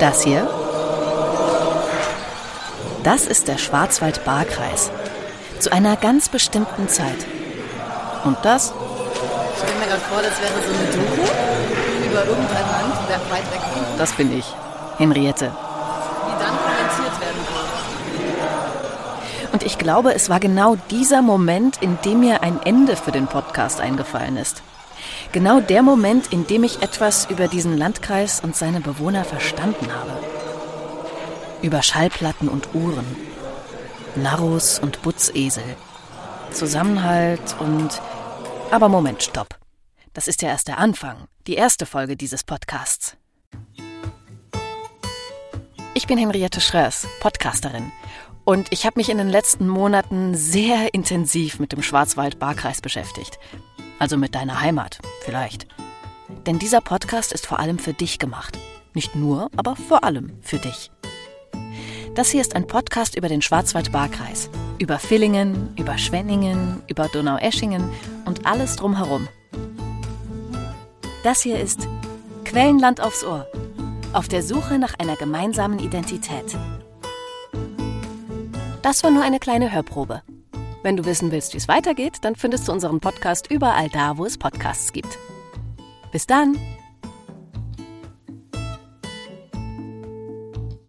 Das hier? Das ist der Schwarzwald-Baar-Kreis. Zu einer ganz bestimmten Zeit. Und das? Ich stelle mir gerade vor, das wäre so eine Doku über irgendein Land, der weit weg von Das bin ich, Henriette. die dann kommentiert werden kann. Und ich glaube, es war genau dieser Moment, in dem mir ein Ende für den Podcast eingefallen ist. Genau der Moment, in dem ich etwas über diesen Landkreis und seine Bewohner verstanden habe. Über Schallplatten und Uhren. Narros und Butzesel. Zusammenhalt und... Aber Moment, stopp. Das ist ja erst der Anfang, die erste Folge dieses Podcasts. Ich bin Henriette Schröers, Podcasterin. Und ich habe mich in den letzten Monaten sehr intensiv mit dem Schwarzwald-Baar-Kreis beschäftigt. Also mit deiner Heimat, vielleicht. Denn dieser Podcast ist vor allem für dich gemacht. Nicht nur, aber vor allem für dich. Das hier ist ein Podcast über den Schwarzwald-Baar-Kreis. Über Villingen, über Schwenningen, über Donaueschingen und alles drumherum. Das hier ist Quellenland aufs Ohr. Auf der Suche nach einer gemeinsamen Identität. Das war nur eine kleine Hörprobe. Wenn du wissen willst, wie es weitergeht, dann findest du unseren Podcast überall da, wo es Podcasts gibt. Bis dann!